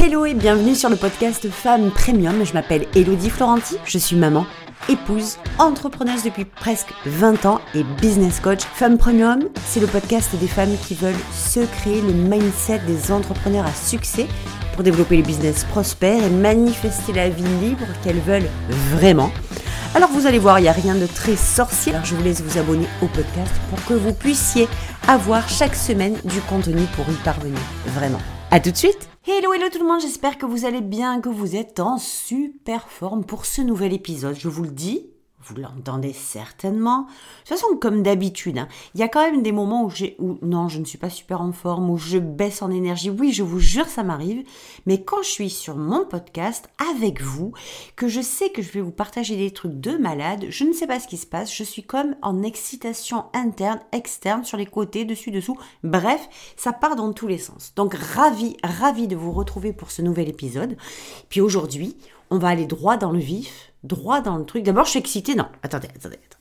Hello et bienvenue sur le podcast Femmes Premium. Je m'appelle Elodie Florenti, je suis maman, épouse, entrepreneuse depuis presque 20 ans et business coach. Femmes Premium, c'est le podcast des femmes qui veulent se créer le mindset des entrepreneurs à succès pour développer les business prospères et manifester la vie libre qu'elles veulent vraiment. Alors vous allez voir, il n'y a rien de très sorcier. Je vous laisse vous abonner au podcast pour que vous puissiez avoir chaque semaine du contenu pour y parvenir. Vraiment. À tout de suite Hello, hello tout le monde, j'espère que vous allez bien, que vous êtes en super forme pour ce nouvel épisode. Je vous le dis, vous l'entendez certainement. De toute façon, comme d'habitude, hein, il y a quand même des moments où où non, je ne suis pas super en forme, où je baisse en énergie. Oui, je vous jure, ça m'arrive. Mais quand je suis sur mon podcast avec vous, que je sais que je vais vous partager des trucs de malade, je ne sais pas ce qui se passe. Je suis comme en excitation interne, externe, sur les côtés, dessus, dessous. Bref, ça part dans tous les sens. Donc, ravi, ravi de vous retrouver pour ce nouvel épisode. Puis aujourd'hui, on va aller droit dans le vif droit dans le truc. D'abord, je suis excitée. Non, attendez, attendez, attendez.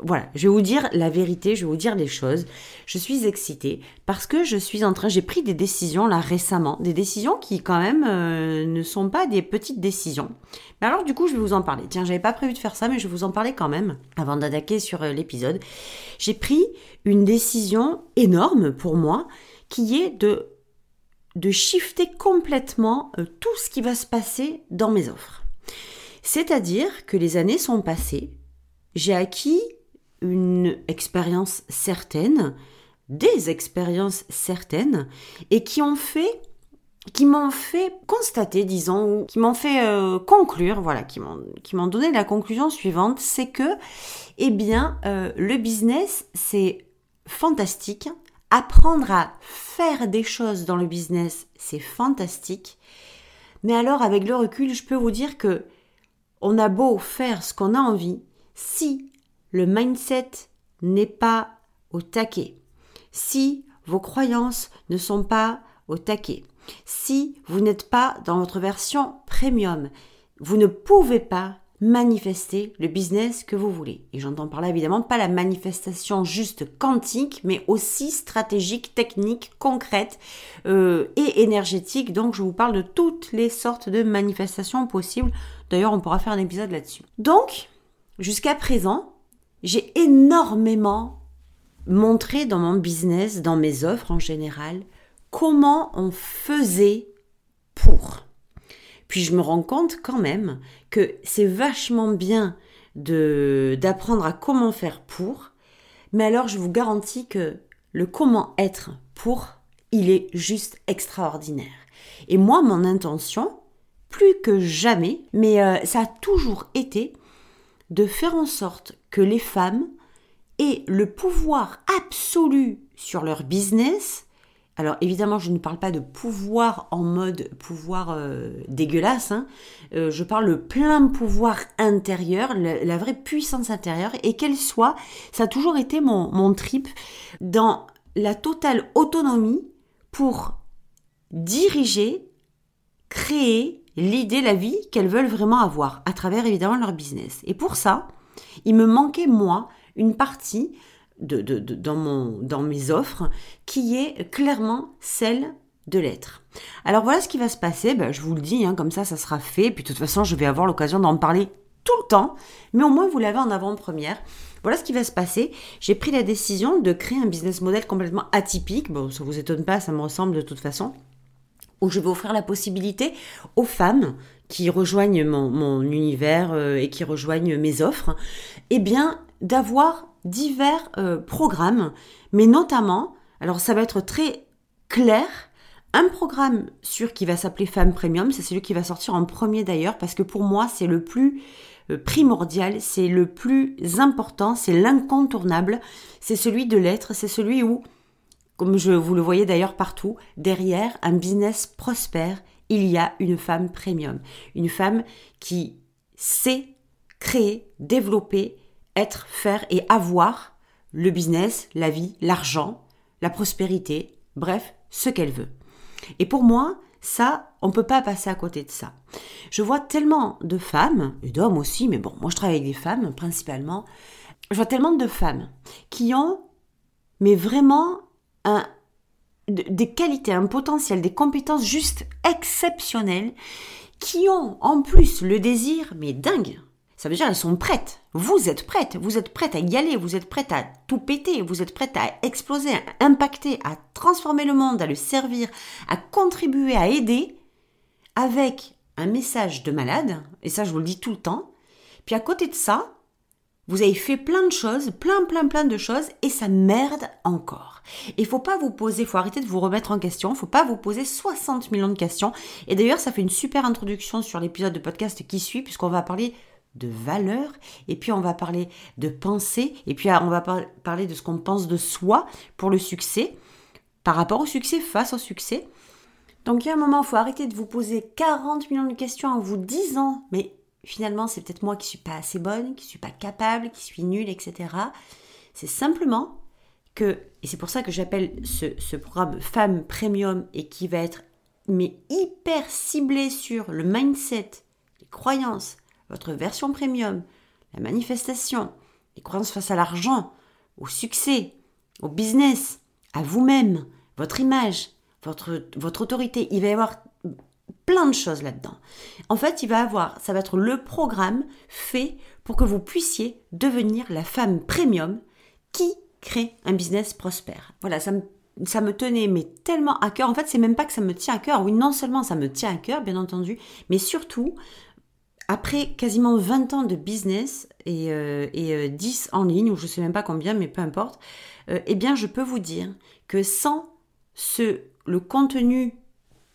Voilà, je vais vous dire la vérité, je vais vous dire les choses. Je suis excitée parce que je suis en train, j'ai pris des décisions là récemment, des décisions qui quand même euh, ne sont pas des petites décisions. Mais alors du coup, je vais vous en parler. Tiens, j'avais pas prévu de faire ça, mais je vais vous en parler quand même avant d'attaquer sur euh, l'épisode. J'ai pris une décision énorme pour moi qui est de de shifter complètement euh, tout ce qui va se passer dans mes offres. C'est-à-dire que les années sont passées, j'ai acquis une expérience certaine, des expériences certaines, et qui ont fait qui m'ont fait constater, disons, ou qui m'ont fait euh, conclure, voilà, qui m'ont, donné la conclusion suivante, c'est que, eh bien, euh, le business, c'est fantastique. Apprendre à faire des choses dans le business, c'est fantastique. Mais alors, avec le recul, je peux vous dire que on a beau faire ce qu'on a envie, si le mindset n'est pas au taquet, si vos croyances ne sont pas au taquet, si vous n'êtes pas dans votre version premium, vous ne pouvez pas manifester le business que vous voulez. Et j'entends par là évidemment pas la manifestation juste quantique, mais aussi stratégique, technique, concrète euh, et énergétique. Donc je vous parle de toutes les sortes de manifestations possibles. D'ailleurs, on pourra faire un épisode là-dessus. Donc, jusqu'à présent, j'ai énormément montré dans mon business, dans mes offres en général, comment on faisait pour. Puis je me rends compte quand même que c'est vachement bien de d'apprendre à comment faire pour, mais alors je vous garantis que le comment être pour, il est juste extraordinaire. Et moi, mon intention, plus que jamais, mais euh, ça a toujours été de faire en sorte que les femmes aient le pouvoir absolu sur leur business alors évidemment, je ne parle pas de pouvoir en mode pouvoir euh, dégueulasse, hein. euh, je parle le plein pouvoir intérieur, la, vraie puissance intérieure, et qu'elle soit, ça a toujours été mon, mon trip, dans la totale autonomie pour diriger, créer l'idée, la vie qu'elles veulent vraiment avoir, à travers évidemment leur business. Et pour ça, il me manquait, moi, une partie de, dans, mon, dans mes offres qui est clairement celle de l'être. Alors voilà ce qui va se passer, ben, je vous le dis, hein, comme ça ça sera fait, puis de toute façon je vais avoir l'occasion d'en parler tout le temps, mais au moins vous l'avez en avant-première. Voilà ce qui va se passer. J'ai pris la décision de créer un business model complètement atypique. Bon, ça vous étonne pas, ça me ressemble de toute façon. Où je vais offrir la possibilité aux femmes qui rejoignent mon, univers euh, et qui rejoignent mes offres, eh bien, d'avoir divers euh, programmes, mais notamment, alors ça va être très clair, un programme sur qui va s'appeler Femme Premium, c'est celui qui va sortir en premier d'ailleurs, parce que pour moi c'est le plus euh, primordial, c'est le plus important, c'est l'incontournable, c'est celui de l'être, c'est celui où, comme je vous le voyez d'ailleurs partout, derrière un business prospère, il y a une femme premium, une femme qui sait créer, développer être, faire et avoir le business, la vie, l'argent, la prospérité, bref, ce qu'elle veut. Et pour moi, ça, on ne peut pas passer à côté de ça. Je vois tellement de femmes, et d'hommes aussi, mais bon, moi je travaille avec des femmes principalement, je vois tellement de femmes qui ont, mais vraiment, des qualités, un potentiel, des compétences juste exceptionnelles qui ont en plus le désir, mais dingue. Ça veut dire elles sont prêtes. Vous êtes prêtes. Vous êtes prêtes à y aller. Vous êtes prêtes à tout péter. Vous êtes prêtes à exploser, à impacter, à transformer le monde, à le servir, à contribuer, à aider avec un message de malade. Et ça, je vous le dis tout le temps. Puis à côté de ça, vous avez fait plein de choses, plein, plein, plein de choses, et ça merde encore. Il faut pas vous poser, faut arrêter de vous remettre en question, faut pas vous poser 60 millions de questions. Et d'ailleurs, ça fait une super introduction sur l'épisode de podcast qui suit, puisqu'on va parler de valeur, et puis on va parler de pensée, et puis on va parler de ce qu'on pense de soi pour le succès, par rapport au succès, face au succès. Donc il y a un moment, il faut arrêter de vous poser 40 millions de questions en vous disant, mais finalement c'est peut-être moi qui suis pas assez bonne, qui suis pas capable, qui suis nulle, etc. C'est simplement que, et c'est pour ça que j'appelle ce, programme Femme Premium et qui va être mais hyper ciblé sur le mindset, les croyances, votre version premium, la manifestation, les croyances face à l'argent, au succès, au business, à vous-même, votre image, votre, votre autorité. Il va y avoir plein de choses là-dedans. En fait, il va avoir, ça va être le programme fait pour que vous puissiez devenir la femme premium qui crée un business prospère. Voilà, ça me, tenait mais tellement à cœur. En fait, c'est même pas que ça me tient à cœur. Oui, non seulement ça me tient à cœur, bien entendu, mais surtout, après quasiment 20 ans de business et, euh, et 10 euh, en ligne, ou je sais même pas combien, mais peu importe, euh, eh bien, je peux vous dire que sans ce, le contenu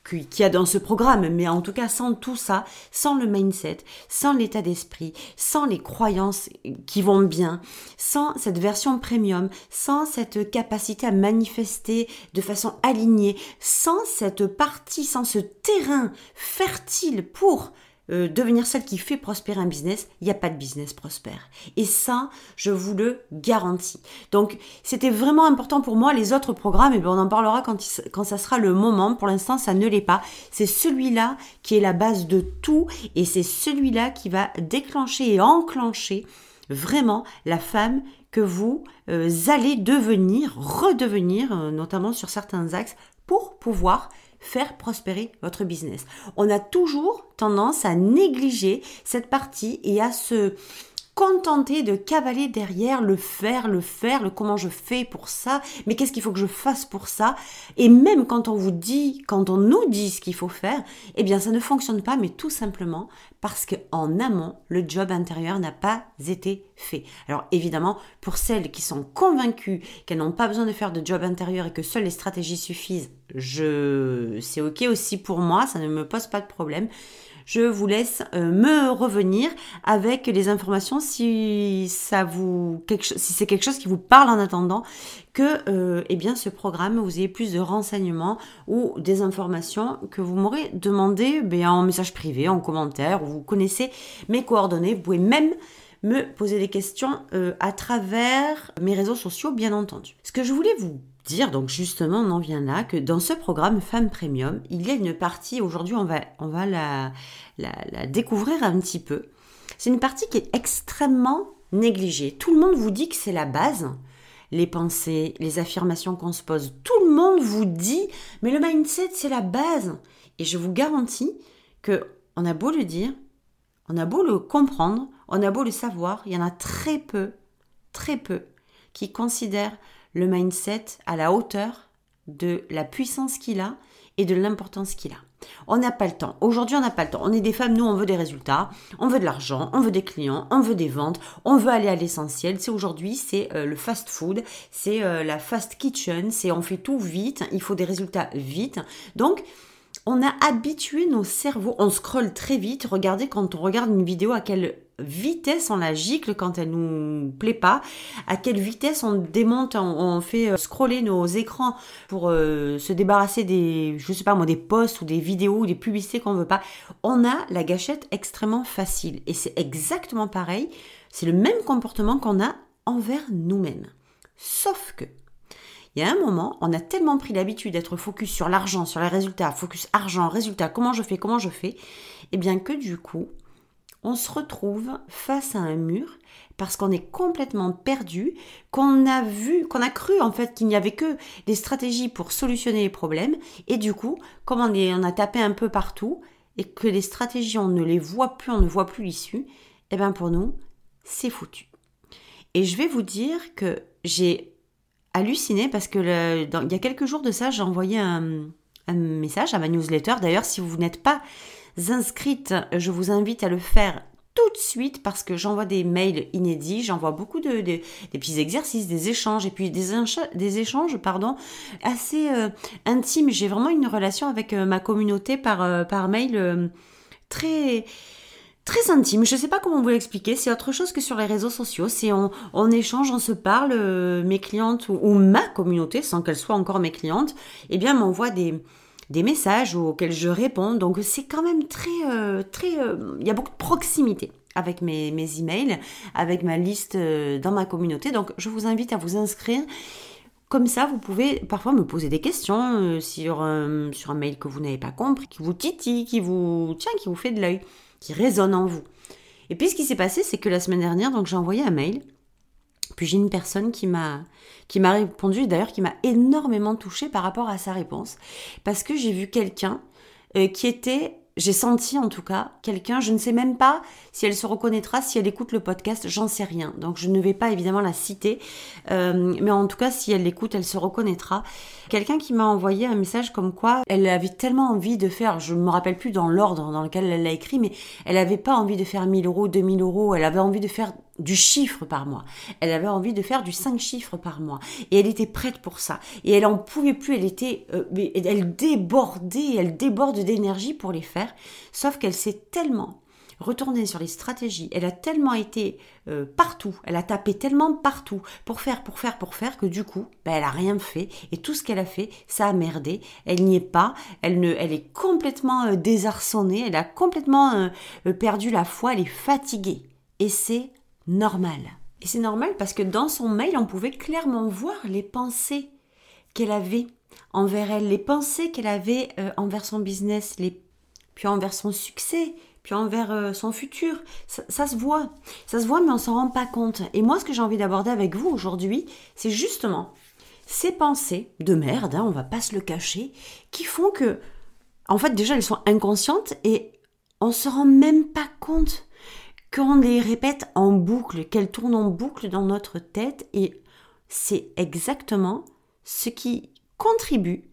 qu'il y a dans ce programme, mais en tout cas sans tout ça, sans le mindset, sans l'état d'esprit, sans les croyances qui vont bien, sans cette version premium, sans cette capacité à manifester de façon alignée, sans cette partie, sans ce terrain fertile pour euh, devenir celle qui fait prospérer un business, il n'y a pas de business prospère. Et ça, je vous le garantis. Donc, c'était vraiment important pour moi. Les autres programmes, et bien, on en parlera quand, quand ça sera le moment. Pour l'instant, ça ne l'est pas. C'est celui-là qui est la base de tout et c'est celui-là qui va déclencher et enclencher vraiment la femme que vous euh, allez devenir, redevenir, euh, notamment sur certains axes, pour pouvoir faire prospérer votre business. On a toujours tendance à négliger cette partie et à se contenter de cavaler derrière le faire, le faire, le comment je fais pour ça, mais qu'est-ce qu'il faut que je fasse pour ça Et même quand on vous dit, quand on nous dit ce qu'il faut faire, eh bien ça ne fonctionne pas, mais tout simplement parce qu'en amont, le job intérieur n'a pas été fait. Alors évidemment, pour celles qui sont convaincues qu'elles n'ont pas besoin de faire de job intérieur et que seules les stratégies suffisent, je c'est ok aussi pour moi, ça ne me pose pas de problème je vous laisse euh, me revenir avec les informations si ça vous si c'est quelque chose qui vous parle en attendant que euh, eh bien ce programme vous ayez plus de renseignements ou des informations que vous m'aurez demandé ben, en message privé, en commentaire, vous connaissez mes coordonnées, vous pouvez même me poser des questions euh, à travers mes réseaux sociaux, bien entendu. Ce que je voulais vous dire, donc justement, on en vient là, que dans ce programme Femme Premium, il y a une partie, aujourd'hui on va, on va la, la, découvrir un petit peu. C'est une partie qui est extrêmement négligée. Tout le monde vous dit que c'est la base, les pensées, les affirmations qu'on se pose. Tout le monde vous dit, mais le mindset, c'est la base. Et je vous garantis que on a beau le dire, on a beau le comprendre, on a beau le savoir, il y en a très peu, très peu qui considèrent le mindset à la hauteur de la puissance qu'il a et de l'importance qu'il a. On n'a pas le temps. Aujourd'hui, on n'a pas le temps. On est des femmes, nous, on veut des résultats, on veut de l'argent, on veut des clients, on veut des ventes, on veut aller à l'essentiel. C'est aujourd'hui, c'est euh, le fast food, c'est euh, la fast kitchen, c'est on fait tout vite, il faut des résultats vite. Donc, on a habitué nos cerveaux, on scrolle très vite. Regardez quand on regarde une vidéo à quelle vitesse on la gicle quand elle nous plaît pas, à quelle vitesse on démonte, on, fait euh, scroller nos écrans pour euh, se débarrasser des, je sais pas moi, des posts ou des vidéos ou des publicités qu'on veut pas. On a la gâchette extrêmement facile et c'est exactement pareil. C'est le même comportement qu'on a envers nous-mêmes. Sauf que il y a un moment, on a tellement pris l'habitude d'être focus sur l'argent, sur les résultats, focus argent, résultats, comment je fais, comment je fais, et eh bien que du coup, on se retrouve face à un mur parce qu'on est complètement perdu, qu'on a vu, qu'on a cru en fait qu'il n'y avait que des stratégies pour solutionner les problèmes, et du coup, comme on, a tapé un peu partout, et que les stratégies, on ne les voit plus, on ne voit plus l'issue, eh bien pour nous, c'est foutu. Et je vais vous dire que j'ai halluciné parce que il y a quelques jours de ça, j'ai envoyé un message à ma newsletter. D'ailleurs, si vous n'êtes pas inscrite, je vous invite à le faire tout de suite parce que j'envoie des mails inédits, j'envoie beaucoup de, des petits exercices, des échanges et puis des, échanges pardon assez euh, intimes. J'ai vraiment une relation avec euh, ma communauté par, euh, mail très très intime. Je ne sais pas comment vous l'expliquer. C'est autre chose que sur les réseaux sociaux. C'est on, échange, on se parle. mes clientes ou, ma communauté, sans qu'elles soient encore mes clientes, eh bien m'envoient des des messages auxquels je réponds. Donc c'est quand même très, euh, très, euh, il y a beaucoup de proximité avec mes, mes emails, avec ma liste euh, dans ma communauté. Donc je vous invite à vous inscrire. Comme ça, vous pouvez parfois me poser des questions sur, sur un mail que vous n'avez pas compris, qui vous titille, qui vous tient, qui vous fait de l'œil, qui résonne en vous. Et puis ce qui s'est passé, c'est que la semaine dernière, donc j'ai envoyé un mail puis j'ai une personne qui m'a répondu d'ailleurs qui m'a énormément touchée par rapport à sa réponse parce que j'ai vu quelqu'un euh, qui était j'ai senti en tout cas quelqu'un, je ne sais même pas si elle se reconnaîtra, si elle écoute le podcast, j'en sais rien. Donc je ne vais pas évidemment la citer, euh, mais en tout cas si elle l'écoute, elle se reconnaîtra. Quelqu'un qui m'a envoyé un message comme quoi elle avait tellement envie de faire, je ne me rappelle plus dans l'ordre dans lequel elle l'a écrit, mais elle n'avait pas envie de faire 1000 euros, 2000 euros, elle avait envie de faire du chiffre par mois. Elle avait envie de faire du 5 chiffres par mois. Et elle était prête pour ça. Et elle en pouvait plus, elle était, euh, elle débordait, elle déborde d'énergie pour les faire. Sauf qu'elle s'est tellement retournée sur les stratégies, elle a tellement été euh, partout, elle a tapé tellement partout pour faire, pour faire, pour faire que du coup, ben, elle a rien fait et tout ce qu'elle a fait, ça a merdé. Elle n'y est pas, elle ne, elle est complètement euh, désarçonnée, elle a complètement perdu la foi, elle est fatiguée. Et c'est normal. Et c'est normal parce que dans son mail, on pouvait clairement voir les pensées qu'elle avait envers elle, les pensées qu'elle avait euh, envers son business, les... puis envers son succès, puis envers euh, son futur. Ça, se voit. Ça se voit, mais on s'en rend pas compte. Et moi, ce que j'ai envie d'aborder avec vous aujourd'hui, c'est justement ces pensées de merde, hein, on va pas se le cacher, qui font que, en fait, déjà, elles sont inconscientes et on se rend même pas compte qu'on les répète en boucle, qu'elles tournent en boucle dans notre tête et c'est exactement ce qui contribue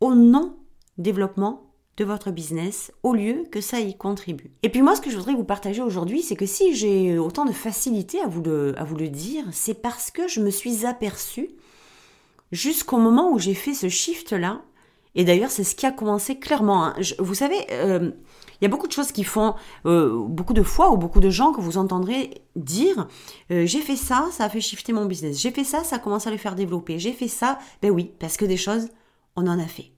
au non-développement de votre business au lieu que ça y contribue. Et puis moi, ce que je voudrais vous partager aujourd'hui, c'est que si j'ai autant de facilité à vous le, dire, c'est parce que je me suis aperçue jusqu'au moment où j'ai fait ce shift-là, et d'ailleurs c'est ce qui a commencé clairement. Hein. vous savez, euh, il y a beaucoup de choses qui font, euh, beaucoup de fois ou beaucoup de gens que vous entendrez dire, euh, j'ai fait ça, ça a fait shifter mon business. J'ai fait ça, ça a commencé à le faire développer. J'ai fait ça, ben oui, parce que des choses, on en a fait.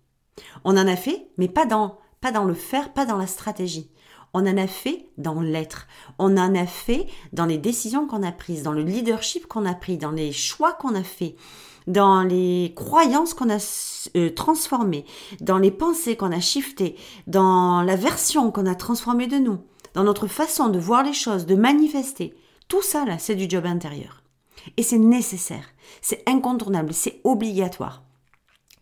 On en a fait, mais pas dans, pas dans le faire, pas dans la stratégie. On en a fait dans l'être. On en a fait dans les décisions qu'on a prises, dans le leadership qu'on a pris, dans les choix qu'on a fait dans les croyances qu'on a euh, transformées, dans les pensées qu'on a shiftées, dans la version qu'on a transformée de nous, dans notre façon de voir les choses, de manifester. Tout ça, là, c'est du job intérieur. Et c'est nécessaire, c'est incontournable, c'est obligatoire.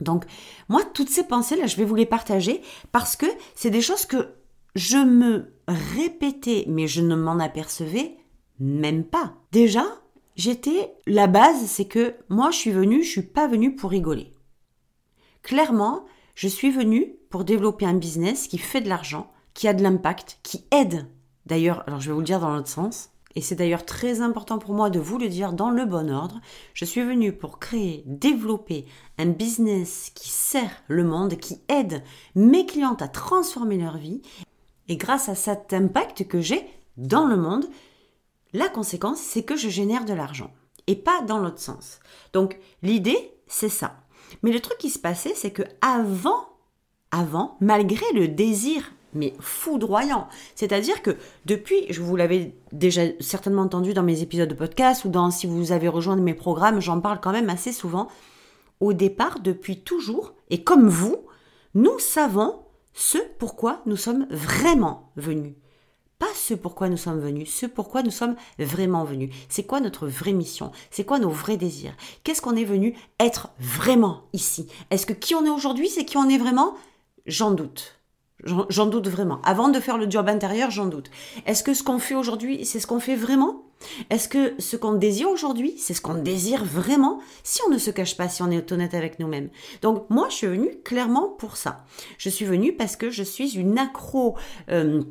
Donc, moi, toutes ces pensées-là, je vais vous les partager parce que c'est des choses que je me répétais, mais je ne m'en apercevais même pas. Déjà, j'étais la base, c'est que moi je suis venue, je suis pas venue pour rigoler. Clairement, je suis venue pour développer un business qui fait de l'argent, qui a de l'impact, qui aide. D'ailleurs, alors je vais vous le dire dans l'autre sens, et c'est d'ailleurs très important pour moi de vous le dire dans le bon ordre. Je suis venue pour créer, développer un business qui sert le monde, qui aide mes clientes à transformer leur vie. Et grâce à cet impact que j'ai dans le monde, la conséquence, c'est que je génère de l'argent et pas dans l'autre sens. Donc l'idée, c'est ça. Mais le truc qui se passait, c'est que avant, avant, malgré le désir mais foudroyant. C'est-à-dire que depuis, je vous l'avais déjà certainement entendu dans mes épisodes de podcast ou dans si vous avez rejoint mes programmes, j'en parle quand même assez souvent. Au départ, depuis toujours, et comme vous, nous savons ce pourquoi nous sommes vraiment venus ce pourquoi nous sommes venus, ce pourquoi nous sommes vraiment venus. C'est quoi notre vraie mission? C'est quoi nos vrais désirs? Qu'est-ce qu'on est venu être vraiment ici? Est-ce que qui on est aujourd'hui, c'est qui on est vraiment? J'en doute. J'en doute vraiment. Avant de faire le job intérieur, j'en doute. Est-ce que ce qu'on fait aujourd'hui, c'est ce qu'on fait vraiment? Est-ce que ce qu'on désire aujourd'hui, c'est ce qu'on désire vraiment? Si on ne se cache pas, si on est honnête avec nous-mêmes. Donc moi, je suis venue clairement pour ça. Je suis venue parce que je suis une accro. Euh,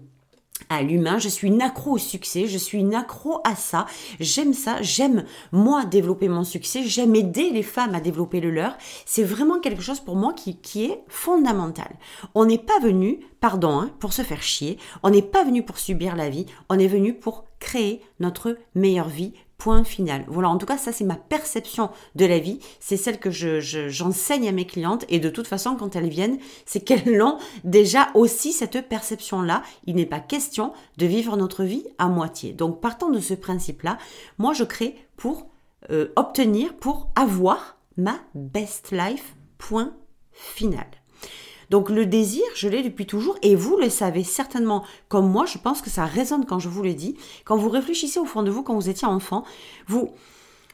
à l'humain, je suis une accro au succès, je suis une accro à ça, j'aime ça, j'aime moi développer mon succès, j'aime aider les femmes à développer le leur, c'est vraiment quelque chose pour moi qui, est fondamental. On n'est pas venu, pardon, hein, pour se faire chier, on n'est pas venu pour subir la vie, on est venu pour créer notre meilleure vie Point final. Voilà, en tout cas, ça c'est ma perception de la vie. C'est celle que j'enseigne à mes clientes. Et de toute façon, quand elles viennent, c'est qu'elles ont déjà aussi cette perception-là. Il n'est pas question de vivre notre vie à moitié. Donc, partant de ce principe-là, moi je crée pour euh, obtenir, pour avoir ma best life. Point final. Donc le désir, je l'ai depuis toujours et vous le savez certainement comme moi, je pense que ça résonne quand je vous le dis. Quand vous réfléchissez au fond de vous quand vous étiez enfant, vous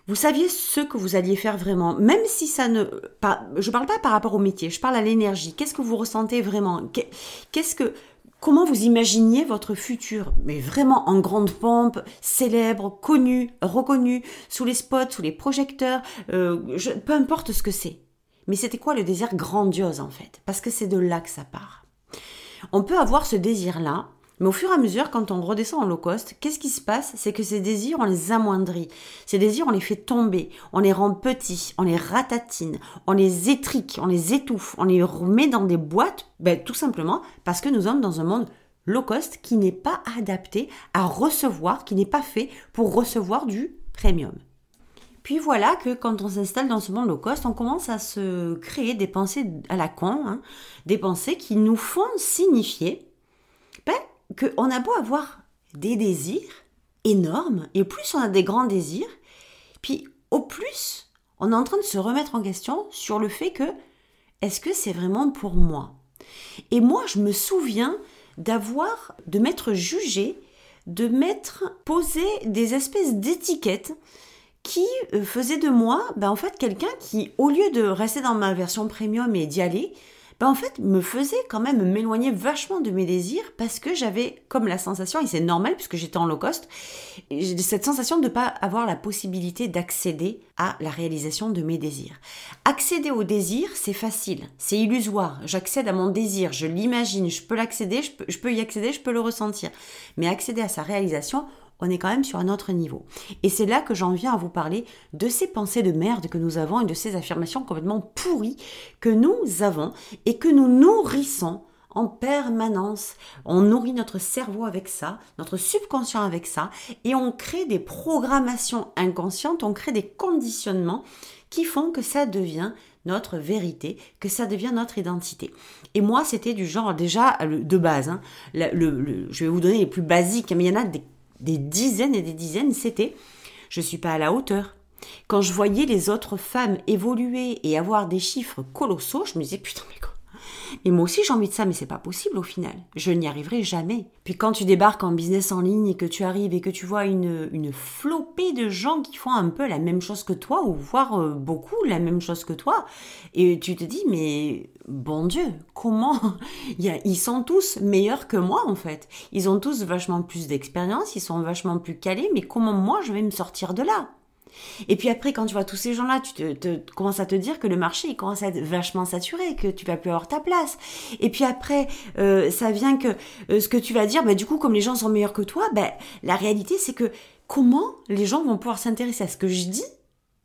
vous saviez ce que vous alliez faire vraiment, même si ça ne je parle pas par rapport au métier, je parle à l'énergie. Qu'est-ce que vous ressentez vraiment? Qu'est-ce que Comment vous imaginiez votre futur? Mais vraiment en grande pompe, célèbre, connu, reconnu, sous les spots, sous les projecteurs, euh, peu importe ce que c'est. Mais c'était quoi le désir grandiose en fait? Parce que c'est de là que ça part. On peut avoir ce désir-là, mais au fur et à mesure, quand on redescend en low cost, qu'est-ce qui se passe? C'est que ces désirs, on les amoindrit. Ces désirs, on les fait tomber, on les rend petits, on les ratatine, on les étrique, on les étouffe, on les remet dans des boîtes, ben, tout simplement parce que nous sommes dans un monde low cost qui n'est pas adapté à recevoir, qui n'est pas fait pour recevoir du premium. Puis voilà que quand on s'installe dans ce monde low cost, on commence à se créer des pensées à la con, hein, des pensées qui nous font signifier ben, qu'on a beau avoir des désirs énormes, et plus on a des grands désirs, puis au plus on est en train de se remettre en question sur le fait que est-ce que c'est vraiment pour moi? Et moi, je me souviens d'avoir, de m'être jugé, de m'être posé des espèces d'étiquettes qui euh, faisait de moi, ben en fait, quelqu'un qui, au lieu de rester dans ma version premium et d'y aller, ben en fait, me faisait quand même m'éloigner vachement de mes désirs parce que j'avais comme la sensation, et c'est normal puisque j'étais en low cost, cette sensation de ne pas avoir la possibilité d'accéder à la réalisation de mes désirs. Accéder au désir, c'est facile, c'est illusoire. J'accède à mon désir, je l'imagine, je peux l'accéder, je peux, je peux y accéder, je peux le ressentir. Mais accéder à sa réalisation, on est quand même sur un autre niveau. Et c'est là que j'en viens à vous parler de ces pensées de merde que nous avons et de ces affirmations complètement pourries que nous avons et que nous nourrissons en permanence. On nourrit notre cerveau avec ça, notre subconscient avec ça, et on crée des programmations inconscientes, on crée des conditionnements qui font que ça devient notre vérité, que ça devient notre identité. Et moi, c'était du genre déjà de base. Hein, je vais vous donner les plus basiques, mais il y en a des des dizaines et des dizaines, c'était je suis pas à la hauteur. Quand je voyais les autres femmes évoluer et avoir des chiffres colossaux, je me disais putain mais quoi et moi aussi j'ai envie de ça, mais c'est pas possible au final. Je n'y arriverai jamais. Puis quand tu débarques en business en ligne et que tu arrives et que tu vois une, une flopée de gens qui font un peu la même chose que toi, ou voire euh, beaucoup la même chose que toi, et tu te dis, mais bon Dieu, comment Ils sont tous meilleurs que moi en fait. Ils ont tous vachement plus d'expérience, ils sont vachement plus calés, mais comment moi je vais me sortir de là? Et puis après, quand tu vois tous ces gens-là, tu te, commences à te dire que le marché, commence à être vachement saturé, que tu vas plus avoir ta place. Et puis après, euh, ça vient que euh, ce que tu vas dire, bah, du coup, comme les gens sont meilleurs que toi, bah, la réalité, c'est que comment les gens vont pouvoir s'intéresser à ce que je dis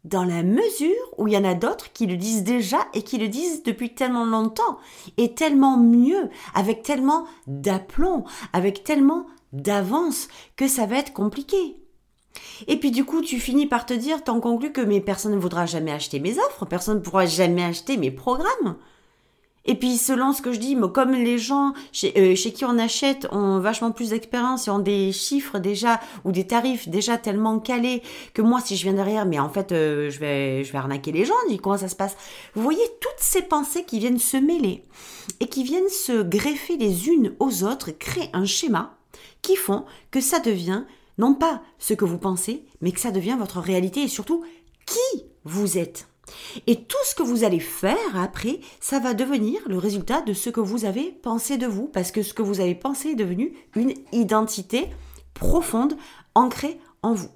dans la mesure où il y en a d'autres qui le disent déjà et qui le disent depuis tellement longtemps et tellement mieux, avec tellement d'aplomb, avec tellement d'avance que ça va être compliqué. Et puis du coup, tu finis par te dire, t'en conclus que mais personne ne voudra jamais acheter mes offres, personne ne pourra jamais acheter mes programmes. Et puis selon ce que je dis, mais comme les gens chez, euh, chez qui on achète ont vachement plus d'expérience et ont des chiffres déjà ou des tarifs déjà tellement calés que moi si je viens derrière, mais en fait euh, je vais je vais arnaquer les gens. Dis comment ça se passe? Vous voyez toutes ces pensées qui viennent se mêler et qui viennent se greffer les unes aux autres, créer un schéma qui font que ça devient non pas ce que vous pensez, mais que ça devient votre réalité et surtout qui vous êtes. Et tout ce que vous allez faire après, ça va devenir le résultat de ce que vous avez pensé de vous, parce que ce que vous avez pensé est devenu une identité profonde, ancrée en vous.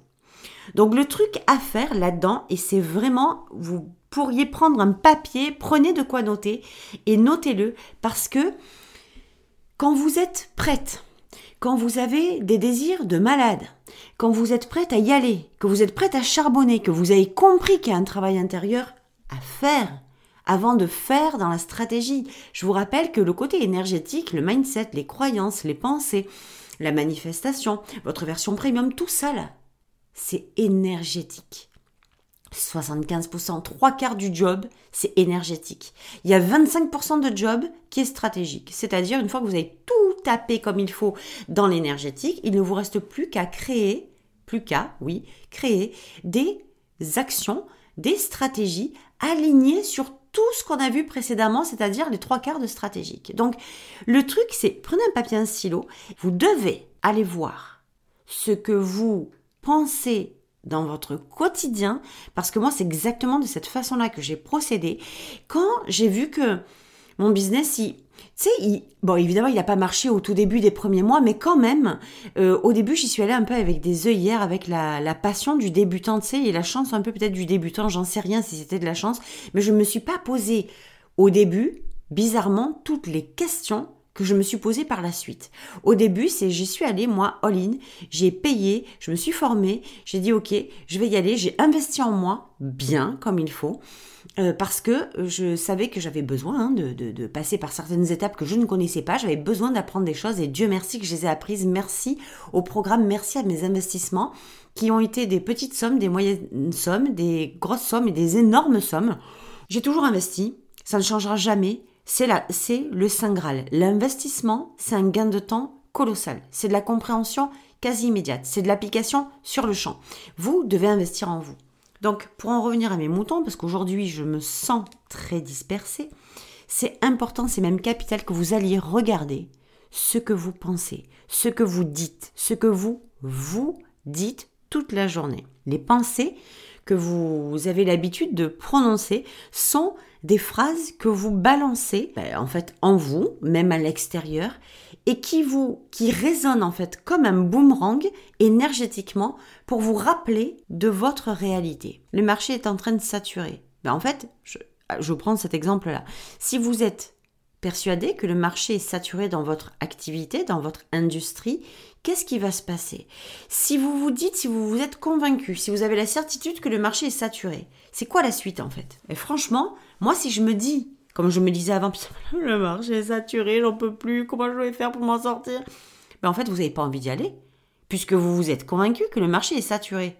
Donc le truc à faire là-dedans, et c'est vraiment, vous pourriez prendre un papier, prenez de quoi noter, et notez-le, parce que quand vous êtes prête, quand vous avez des désirs de malade, quand vous êtes prête à y aller, que vous êtes prête à charbonner, que vous avez compris qu'il y a un travail intérieur à faire avant de faire dans la stratégie. Je vous rappelle que le côté énergétique, le mindset, les croyances, les pensées, la manifestation, votre version premium, tout ça là, c'est énergétique. 75%, trois quarts du job, c'est énergétique. Il y a 25% de job qui est stratégique. C'est-à-dire, une fois que vous avez tout tapé comme il faut dans l'énergétique, il ne vous reste plus qu'à créer, plus qu'à, oui, créer des actions, des stratégies alignées sur tout ce qu'on a vu précédemment, c'est-à-dire les trois quarts de stratégique. Donc, le truc, c'est, prenez un papier, un stylo, vous devez aller voir ce que vous pensez dans votre quotidien, parce que moi, c'est exactement de cette façon-là que j'ai procédé. Quand j'ai vu que mon business, il, tu sais, bon, évidemment, il n'a pas marché au tout début des premiers mois, mais quand même, euh, au début, j'y suis allée un peu avec des œillères, avec la, passion du débutant, tu sais, et la chance un peu peut-être du débutant, j'en sais rien si c'était de la chance, mais je ne me suis pas posé au début, bizarrement, toutes les questions que je me suis posé par la suite. Au début, c'est j'y suis allée, moi, all-in, j'ai payé, je me suis formée, j'ai dit ok, je vais y aller, j'ai investi en moi, bien, comme il faut, euh, parce que je savais que j'avais besoin hein, de, de, de, passer par certaines étapes que je ne connaissais pas, j'avais besoin d'apprendre des choses et Dieu merci que je les ai apprises, merci au programme, merci à mes investissements qui ont été des petites sommes, des moyennes sommes, des grosses sommes et des énormes sommes. J'ai toujours investi, ça ne changera jamais, c'est le Saint Graal. L'investissement, c'est un gain de temps colossal. C'est de la compréhension quasi immédiate. C'est de l'application sur le champ. Vous devez investir en vous. Donc, pour en revenir à mes moutons, parce qu'aujourd'hui, je me sens très dispersée, c'est important, c'est même capital que vous alliez regarder ce que vous pensez, ce que vous dites, ce que vous vous dites toute la journée. Les pensées que vous avez l'habitude de prononcer sont des phrases que vous balancez ben, en fait en vous, même à l'extérieur, et qui vous qui résonnent en fait comme un boomerang énergétiquement pour vous rappeler de votre réalité. Le marché est en train de saturer. Ben, en fait, je, je prends cet exemple-là. Si vous êtes persuadé que le marché est saturé dans votre activité, dans votre industrie, qu'est-ce qui va se passer? Si vous vous dites, si vous vous êtes convaincu, si vous avez la certitude que le marché est saturé, c'est quoi la suite en fait? Et franchement, moi si je me dis, comme je me disais avant, le marché est saturé, j'en peux plus, comment je vais faire pour m'en sortir? Ben, En fait, vous n'avez pas envie d'y aller, puisque vous vous êtes convaincu que le marché est saturé.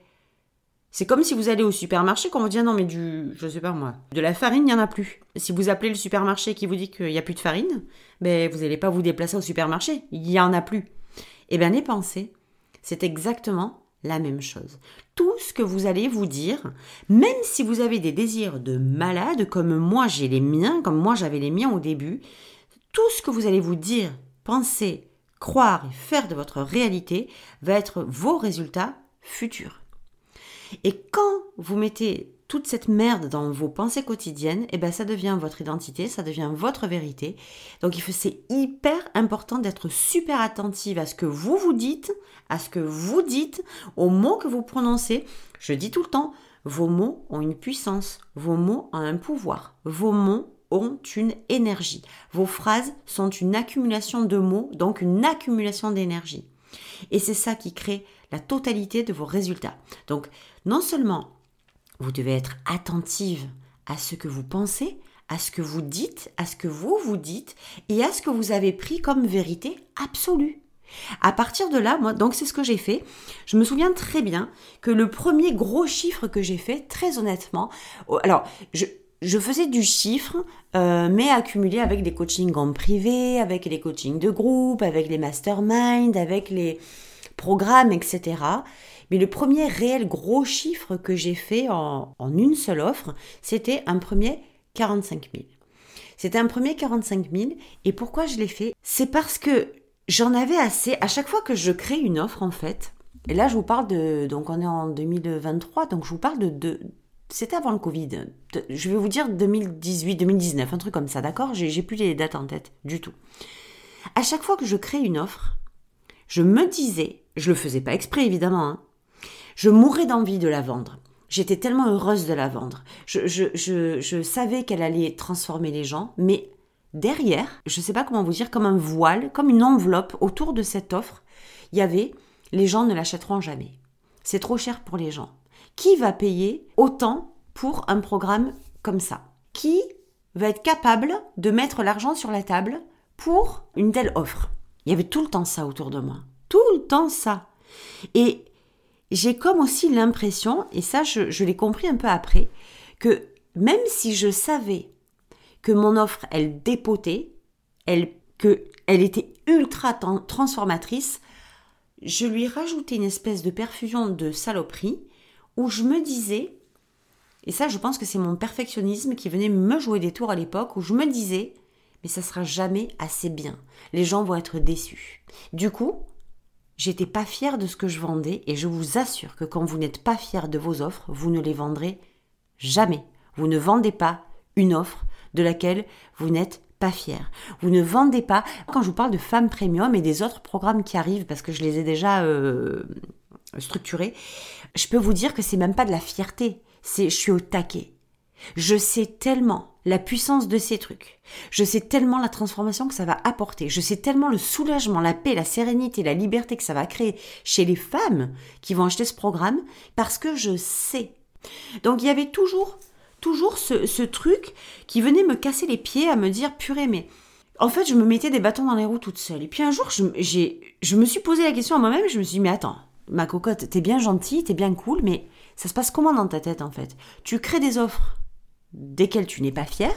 C'est comme si vous allez au supermarché, qu'on vous dit ah non mais du, je sais pas moi, de la farine, il n'y en a plus. Si vous appelez le supermarché qui vous dit qu'il n'y a plus de farine, ben vous n'allez pas vous déplacer au supermarché, il n'y en a plus. Eh bien les pensées, c'est exactement la même chose. Tout ce que vous allez vous dire, même si vous avez des désirs de malade, comme moi j'ai les miens, comme moi j'avais les miens au début, tout ce que vous allez vous dire, penser, croire et faire de votre réalité va être vos résultats futurs. Et quand vous mettez toute cette merde dans vos pensées quotidiennes, eh ben ça devient votre identité, ça devient votre vérité. Donc c'est hyper important d'être super attentive à ce que vous vous dites, à ce que vous dites, aux mots que vous prononcez. Je dis tout le temps, vos mots ont une puissance, vos mots ont un pouvoir, vos mots ont une énergie. Vos phrases sont une accumulation de mots, donc une accumulation d'énergie. Et c'est ça qui crée la totalité de vos résultats. Donc, non seulement vous devez être attentive à ce que vous pensez, à ce que vous dites, à ce que vous vous dites et à ce que vous avez pris comme vérité absolue. À partir de là, moi, donc c'est ce que j'ai fait. Je me souviens très bien que le premier gros chiffre que j'ai fait, très honnêtement, alors je, je faisais du chiffre, euh, mais accumulé avec des coachings en privé, avec les coachings de groupe, avec les masterminds, avec les programmes, etc. Mais le premier réel gros chiffre que j'ai fait en, en, une seule offre, c'était un premier 45 000. C'était un premier 45 000. Et pourquoi je l'ai fait? C'est parce que j'en avais assez. À chaque fois que je crée une offre, en fait, et là, je vous parle de. Donc, on est en 2023, donc je vous parle de. de c'était avant le Covid. Je vais vous dire 2018, 2019, un truc comme ça, d'accord? J'ai plus les dates en tête du tout. À chaque fois que je crée une offre, je me disais, je le faisais pas exprès évidemment, hein, je mourais d'envie de la vendre. J'étais tellement heureuse de la vendre. Je, savais qu'elle allait transformer les gens, mais derrière, je ne sais pas comment vous dire, comme un voile, comme une enveloppe autour de cette offre, il y avait les gens ne l'achèteront jamais. C'est trop cher pour les gens. Qui va payer autant pour un programme comme ça? Qui va être capable de mettre l'argent sur la table pour une telle offre? Il y avait tout le temps ça autour de moi. Tout le temps ça. Et j'ai comme aussi l'impression, et ça je, l'ai compris un peu après, que même si je savais que mon offre, elle dépotait, elle, que elle était ultra transformatrice, je lui rajoutais une espèce de perfusion de saloperie où je me disais, et ça je pense que c'est mon perfectionnisme qui venait me jouer des tours à l'époque, où je me disais, mais ça sera jamais assez bien. Les gens vont être déçus. Du coup, j'étais pas fière de ce que je vendais et je vous assure que quand vous n'êtes pas fier de vos offres, vous ne les vendrez jamais. Vous ne vendez pas une offre de laquelle vous n'êtes pas fier. Vous ne vendez pas, quand je vous parle de femmes premium et des autres programmes qui arrivent, parce que je les ai déjà euh, structurés, je peux vous dire que c'est même pas de la fierté, c'est je suis au taquet. Je sais tellement la puissance de ces trucs. Je sais tellement la transformation que ça va apporter. Je sais tellement le soulagement, la paix, la sérénité, la liberté que ça va créer chez les femmes qui vont acheter ce programme parce que je sais. Donc il y avait toujours toujours ce, truc qui venait me casser les pieds à me dire purée mais en fait je me mettais des bâtons dans les roues toute seule et puis un jour je, je me suis posé la question à moi-même je me suis dit mais attends ma cocotte t'es bien gentille t'es bien cool mais ça se passe comment dans ta tête en fait? Tu crées des offres desquelles tu n'es pas fier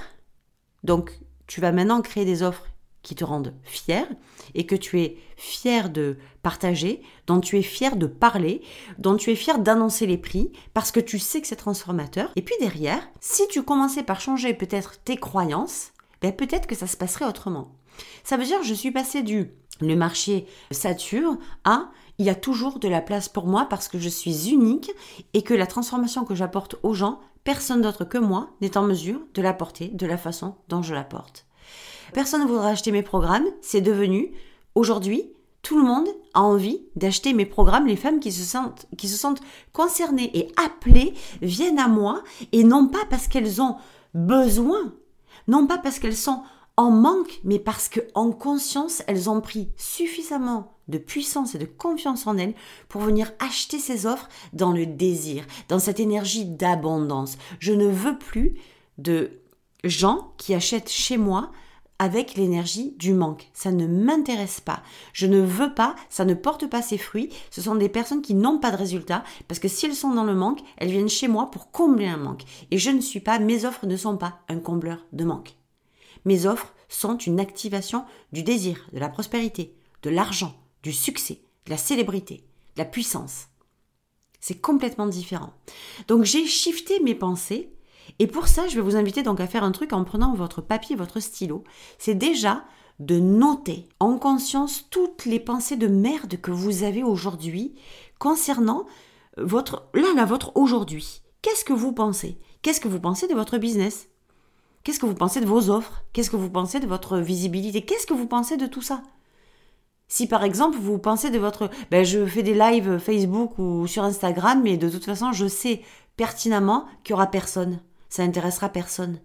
donc tu vas maintenant créer des offres qui te rendent fier et que tu es fier de partager, dont tu es fier de parler, dont tu es fier d'annoncer les prix parce que tu sais que c'est transformateur. Et puis derrière, si tu commençais par changer peut-être tes croyances, ben peut-être que ça se passerait autrement. Ça veut dire je suis passé du le marché sature à il y a toujours de la place pour moi parce que je suis unique et que la transformation que j'apporte aux gens, personne d'autre que moi n'est en mesure de l'apporter de la façon dont je l'apporte. Personne ne voudra acheter mes programmes. C'est devenu, aujourd'hui, tout le monde a envie d'acheter mes programmes. Les femmes qui se sentent, qui se sentent concernées et appelées viennent à moi et non pas parce qu'elles ont besoin, non pas parce qu'elles sont en manque, mais parce que en conscience, elles ont pris suffisamment de puissance et de confiance en elles pour venir acheter ces offres dans le désir, dans cette énergie d'abondance. Je ne veux plus de gens qui achètent chez moi avec l'énergie du manque. Ça ne m'intéresse pas. Je ne veux pas, ça ne porte pas ses fruits. Ce sont des personnes qui n'ont pas de résultats parce que si elles sont dans le manque, elles viennent chez moi pour combler un manque. Et je ne suis pas, mes offres ne sont pas un combleur de manque. Mes offres sont une activation du désir, de la prospérité, de l'argent, du succès, de la célébrité, de la puissance. C'est complètement différent. Donc j'ai shifté mes pensées et pour ça, je vais vous inviter donc à faire un truc en prenant votre papier, votre stylo. C'est déjà de noter en conscience toutes les pensées de merde que vous avez aujourd'hui concernant votre là là votre aujourd'hui. Qu'est-ce que vous pensez? Qu'est-ce que vous pensez de votre business? Qu'est-ce que vous pensez de vos offres? Qu'est-ce que vous pensez de votre visibilité? Qu'est-ce que vous pensez de tout ça? Si par exemple vous pensez de votre ben je fais des lives Facebook ou sur Instagram mais de toute façon je sais pertinemment qu'il y aura personne ça n'intéressera personne.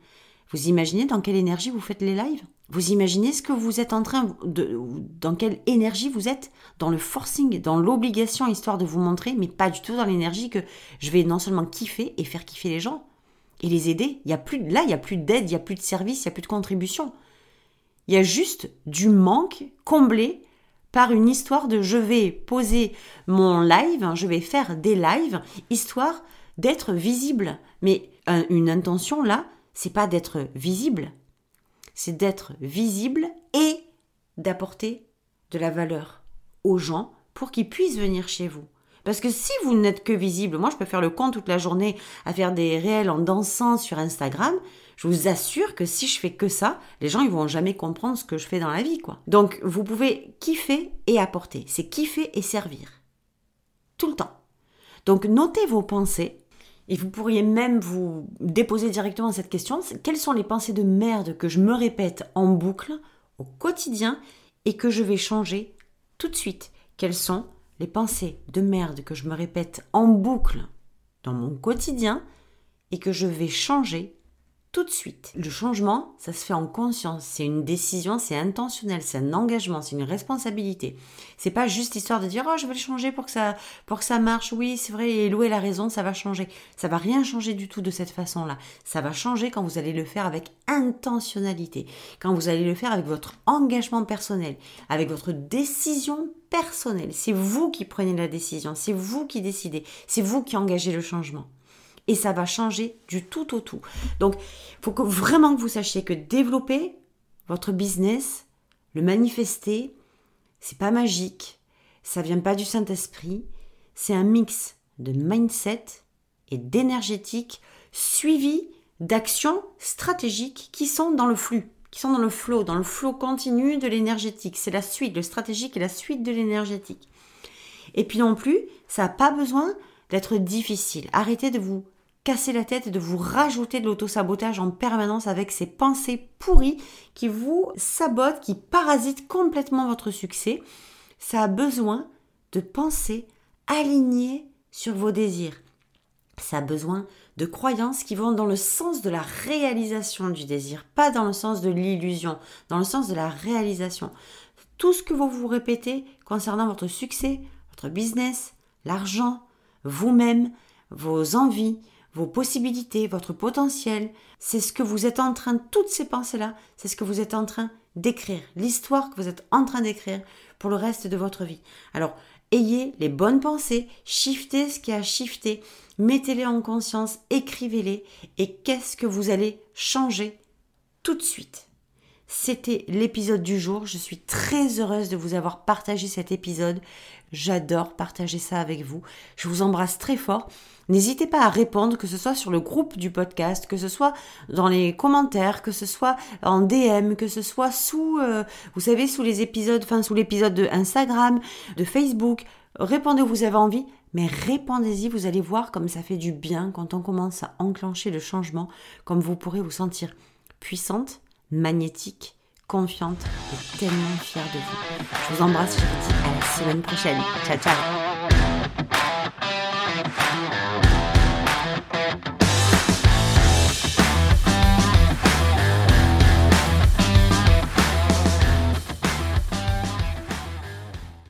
Vous imaginez dans quelle énergie vous faites les lives? Vous imaginez ce que vous êtes en train de... Dans quelle énergie vous êtes? Dans le forcing, dans l'obligation, histoire de vous montrer, mais pas du tout dans l'énergie que je vais non seulement kiffer et faire kiffer les gens et les aider. Il y a plus, là, il n'y a plus d'aide, il n'y a plus de service, il n'y a plus de contribution. Il y a juste du manque comblé par une histoire de je vais poser mon live, je vais faire des lives, histoire d'être visible. Mais une intention là, c'est pas d'être visible, c'est d'être visible et d'apporter de la valeur aux gens pour qu'ils puissent venir chez vous. Parce que si vous n'êtes que visible, moi je peux faire le compte toute la journée à faire des réels en dansant sur Instagram, Je vous assure que si je fais que ça, les gens ils vont jamais comprendre ce que je fais dans la vie quoi. Donc vous pouvez kiffer et apporter, c'est kiffer et servir. Tout le temps. Donc notez vos pensées et vous pourriez même vous déposer directement cette question, quelles sont les pensées de merde que je me répète en boucle au quotidien et que je vais changer tout de suite? Quelles sont les pensées de merde que je me répète en boucle dans mon quotidien et que je vais changer tout de suite. Le changement, ça se fait en conscience, c'est une décision, c'est intentionnel, c'est un engagement, c'est une responsabilité. C'est pas juste histoire de dire oh je vais le changer pour que ça pour que ça marche. Oui, c'est vrai, et a la raison, ça va changer. Ça va rien changer du tout de cette façon-là. Ça va changer quand vous allez le faire avec intentionnalité, quand vous allez le faire avec votre engagement personnel, avec votre décision personnelle. C'est vous qui prenez la décision, c'est vous qui décidez, c'est vous qui engagez le changement et ça va changer du tout au tout. Donc, il faut que, vraiment que vous sachiez que développer votre business, le manifester, c'est pas magique, ça vient pas du Saint-Esprit, c'est un mix de mindset et d'énergétique suivi d'actions stratégiques qui sont dans le flux, qui sont dans le flow, dans le flow continu de l'énergétique. C'est la suite, le stratégique et la suite de l'énergétique. Et puis non plus, ça n'a pas besoin d'être difficile. Arrêtez de vous casser la tête et de vous rajouter de l'auto-sabotage en permanence avec ces pensées pourries qui vous sabotent, qui parasitent complètement votre succès. Ça a besoin de pensées alignées sur vos désirs. Ça a besoin de croyances qui vont dans le sens de la réalisation du désir, pas dans le sens de l'illusion, dans le sens de la réalisation. Tout ce que vous vous répétez concernant votre succès, votre business, l'argent, vous-même, vos envies, vos possibilités, votre potentiel, c'est ce que vous êtes en train, toutes ces pensées-là, c'est ce que vous êtes en train d'écrire, l'histoire que vous êtes en train d'écrire pour le reste de votre vie. Alors, ayez les bonnes pensées, shiftez ce qui a shifté, mettez-les en conscience, écrivez-les, et qu'est-ce que vous allez changer tout de suite? C'était l'épisode du jour. Je suis très heureuse de vous avoir partagé cet épisode. J'adore partager ça avec vous. Je vous embrasse très fort. N'hésitez pas à répondre, que ce soit sur le groupe du podcast, que ce soit dans les commentaires, que ce soit en DM, que ce soit sous, euh, vous savez, sous les épisodes, enfin sous l'épisode de Instagram, de Facebook. Répondez où vous avez envie, mais répondez-y, vous allez voir comme ça fait du bien quand on commence à enclencher le changement, comme vous pourrez vous sentir puissante, magnétique, confiante et tellement fière de vous. Je vous embrasse, je vous dis à la semaine prochaine. Ciao, ciao